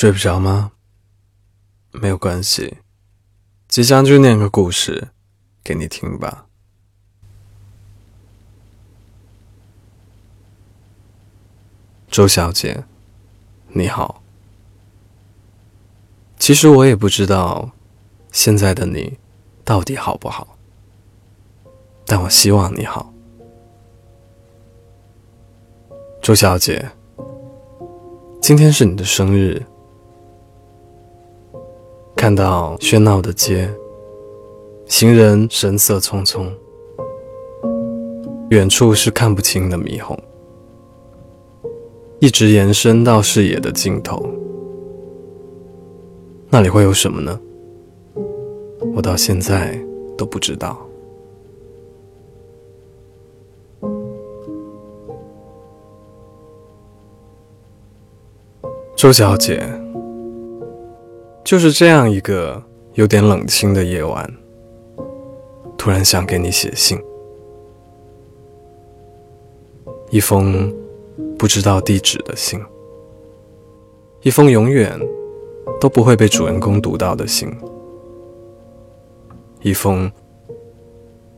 睡不着吗？没有关系，即将就念个故事给你听吧。周小姐，你好。其实我也不知道现在的你到底好不好，但我希望你好。周小姐，今天是你的生日。看到喧闹的街，行人神色匆匆，远处是看不清的霓虹，一直延伸到视野的尽头。那里会有什么呢？我到现在都不知道。周小姐。就是这样一个有点冷清的夜晚，突然想给你写信，一封不知道地址的信，一封永远都不会被主人公读到的信，一封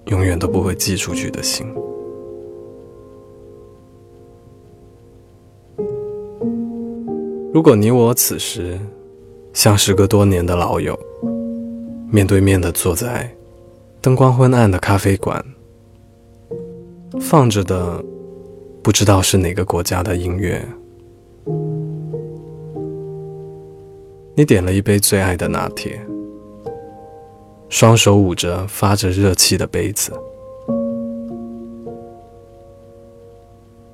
永远都不会寄出去的信。如果你我此时。像时隔多年的老友，面对面的坐在灯光昏暗的咖啡馆，放着的不知道是哪个国家的音乐。你点了一杯最爱的拿铁，双手捂着发着热气的杯子，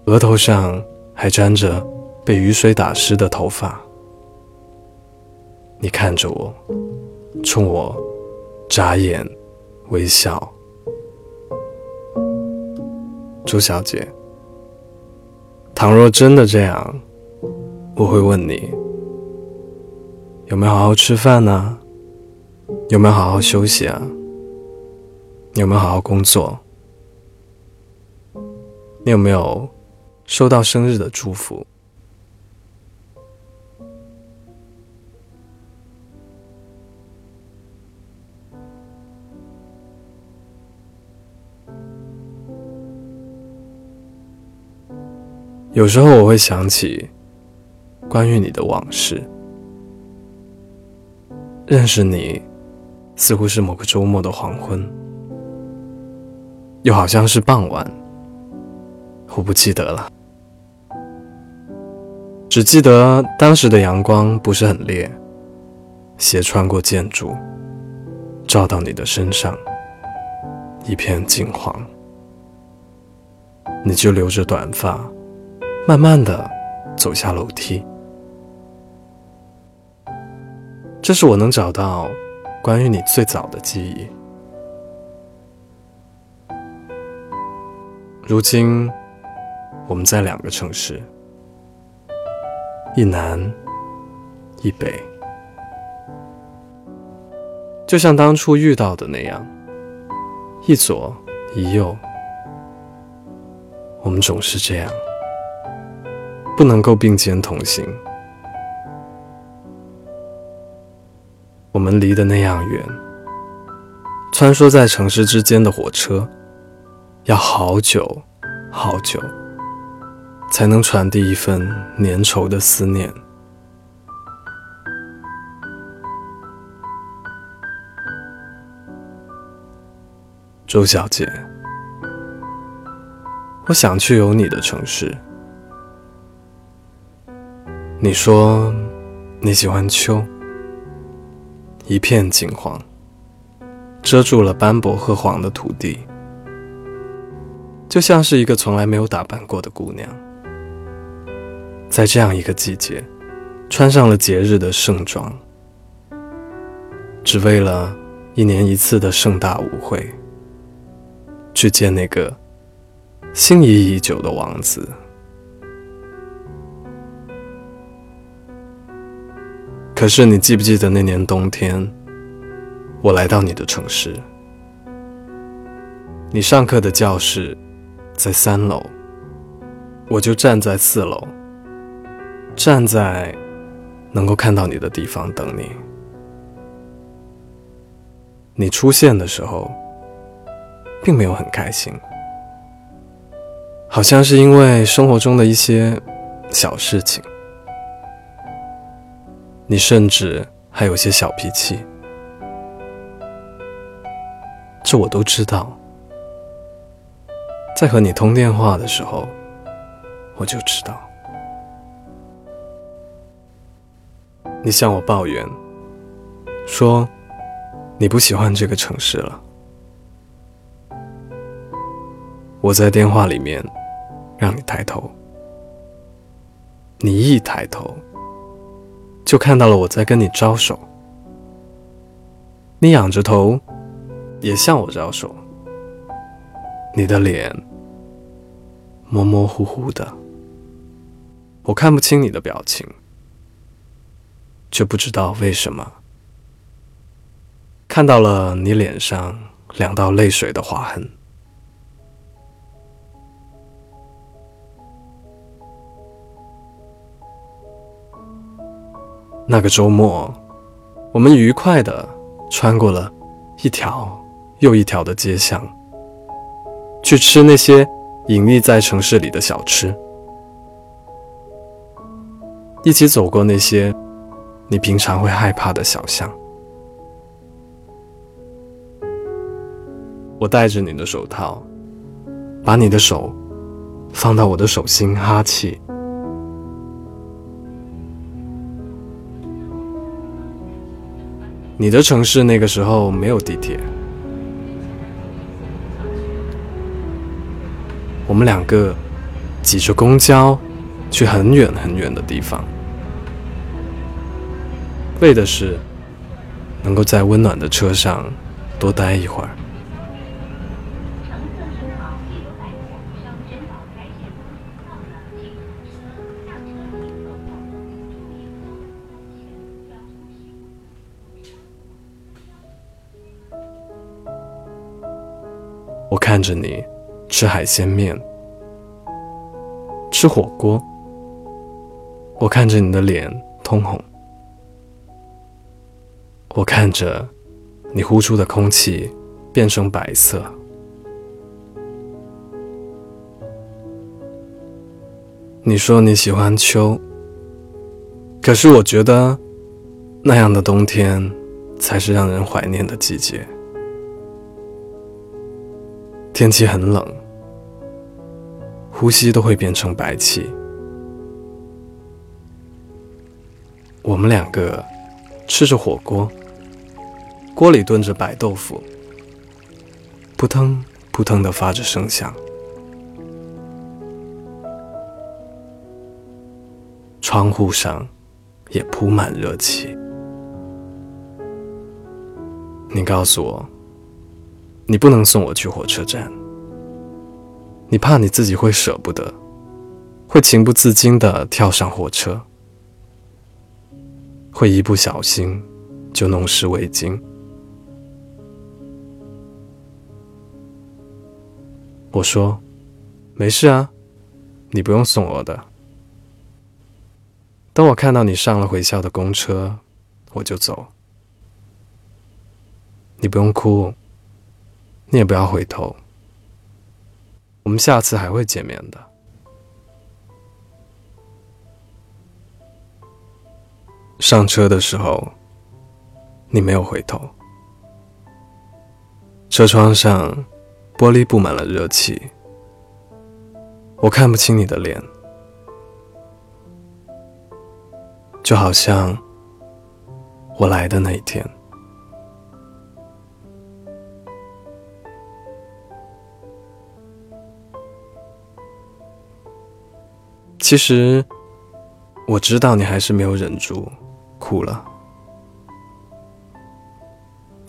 额头上还沾着被雨水打湿的头发。你看着我，冲我眨眼微笑，朱小姐。倘若真的这样，我会问你：有没有好好吃饭呢？有没有好好休息啊？有没有好好工作？你有没有收到生日的祝福？有时候我会想起关于你的往事。认识你，似乎是某个周末的黄昏，又好像是傍晚，我不记得了，只记得当时的阳光不是很烈，斜穿过建筑，照到你的身上，一片金黄，你就留着短发。慢慢的走下楼梯，这是我能找到关于你最早的记忆。如今，我们在两个城市，一南一北，就像当初遇到的那样，一左一右，我们总是这样。不能够并肩同行，我们离得那样远，穿梭在城市之间的火车，要好久好久，才能传递一份粘稠的思念。周小姐，我想去有你的城市。你说你喜欢秋，一片金黄，遮住了斑驳褐黄的土地，就像是一个从来没有打扮过的姑娘，在这样一个季节，穿上了节日的盛装，只为了一年一次的盛大舞会，去见那个心仪已久的王子。可是你记不记得那年冬天，我来到你的城市，你上课的教室在三楼，我就站在四楼，站在能够看到你的地方等你。你出现的时候，并没有很开心，好像是因为生活中的一些小事情，你甚至还有些小脾气，这我都知道。在和你通电话的时候，我就知道。你向我抱怨，说你不喜欢这个城市了。我在电话里面让你抬头，你一抬头就看到了我在跟你招手。你仰着头也向我招手，你的脸模模糊糊的，我看不清你的表情。却不知道为什么，看到了你脸上两道泪水的划痕。那个周末，我们愉快的穿过了一条又一条的街巷，去吃那些隐匿在城市里的小吃，一起走过那些。你平常会害怕的小巷，我戴着你的手套，把你的手放到我的手心哈气。你的城市那个时候没有地铁，我们两个挤着公交去很远很远的地方。为的是能够在温暖的车上多待一会儿。我看着你吃海鲜面，吃火锅，我看着你的脸通红。我看着你呼出的空气变成白色。你说你喜欢秋，可是我觉得那样的冬天才是让人怀念的季节。天气很冷，呼吸都会变成白气。我们两个吃着火锅。锅里炖着白豆腐，扑腾扑腾的发着声响。窗户上也铺满热气。你告诉我，你不能送我去火车站，你怕你自己会舍不得，会情不自禁的跳上火车，会一不小心就弄湿围巾。我说：“没事啊，你不用送我的。等我看到你上了回校的公车，我就走。你不用哭，你也不要回头。我们下次还会见面的。”上车的时候，你没有回头，车窗上。玻璃布满了热气，我看不清你的脸，就好像我来的那一天。其实我知道你还是没有忍住哭了，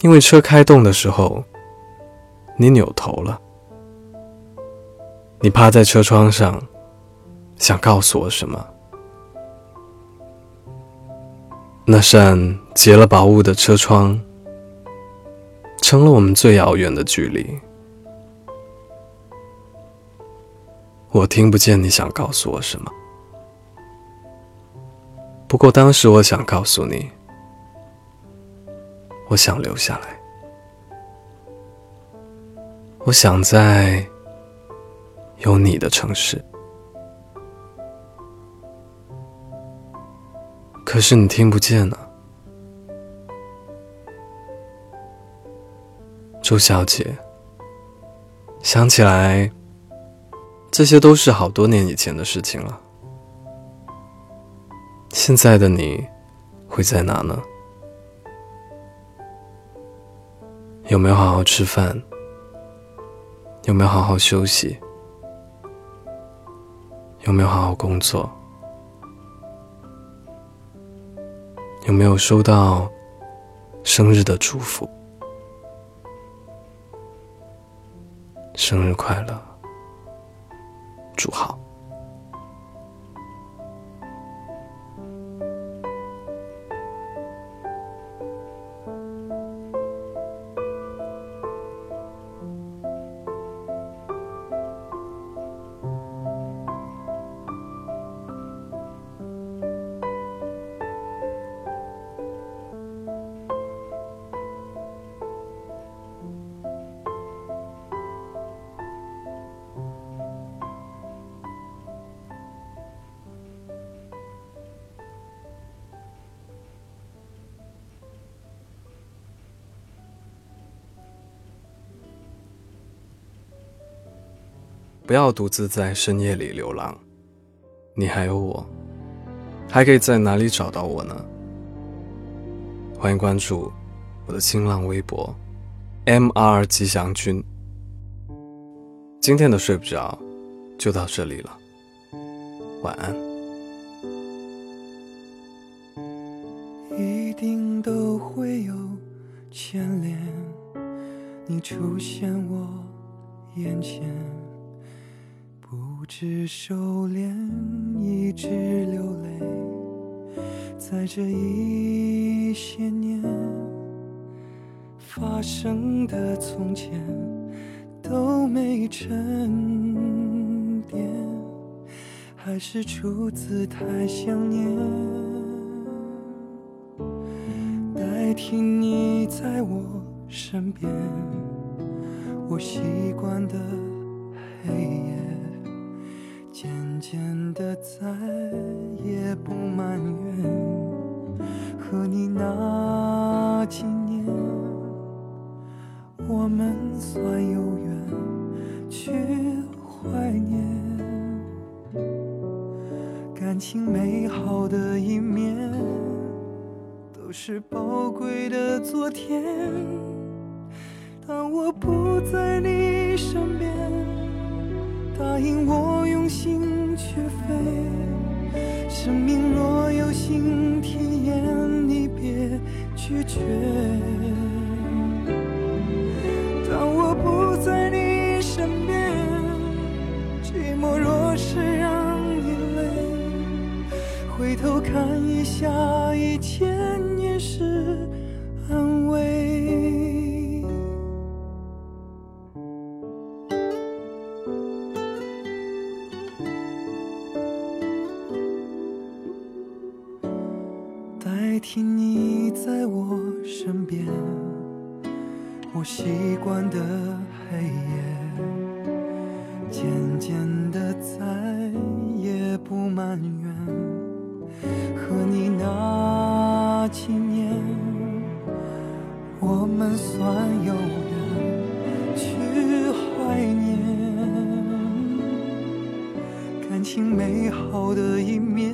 因为车开动的时候。你扭头了，你趴在车窗上，想告诉我什么？那扇结了薄雾的车窗，成了我们最遥远的距离。我听不见你想告诉我什么，不过当时我想告诉你，我想留下来，我想在有你的城市。可是你听不见呢，朱小姐。想起来，这些都是好多年以前的事情了。现在的你会在哪呢？有没有好好吃饭？有没有好好休息？有没有好好工作？有没有收到生日的祝福？生日快乐，祝好。不要独自在深夜里流浪，你还有我，还可以在哪里找到我呢？欢迎关注我的新浪微博，M.R. 吉祥君。今天的睡不着就到这里了，晚安。一定都会有牵连，你出现我眼前。只收敛，一直流泪，在这一些年发生的从前都没沉淀，还是出自太想念，代替你在我身边，我习惯的黑夜。渐渐的，再也不埋怨和你那几年，我们算有缘，去怀念感情美好的一面，都是宝贵的昨天。当我不在你身边。答应我用心去听你在我身边，我习惯的黑夜，渐渐的再也不埋怨。和你那几年，我们算有缘，去怀念感情美好的一面。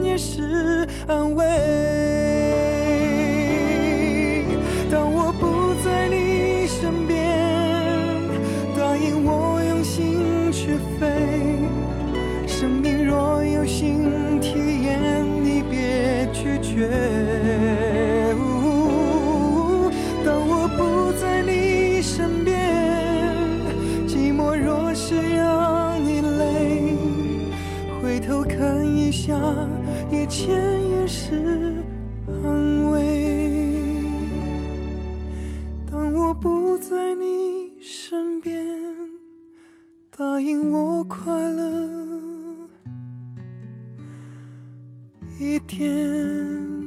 是安慰。当我不在你身边，答应我用心去飞。生命若有新体验。你别拒绝。当我不在你身边，寂寞若是下，一切也是安慰。当我不在你身边，答应我快乐一点。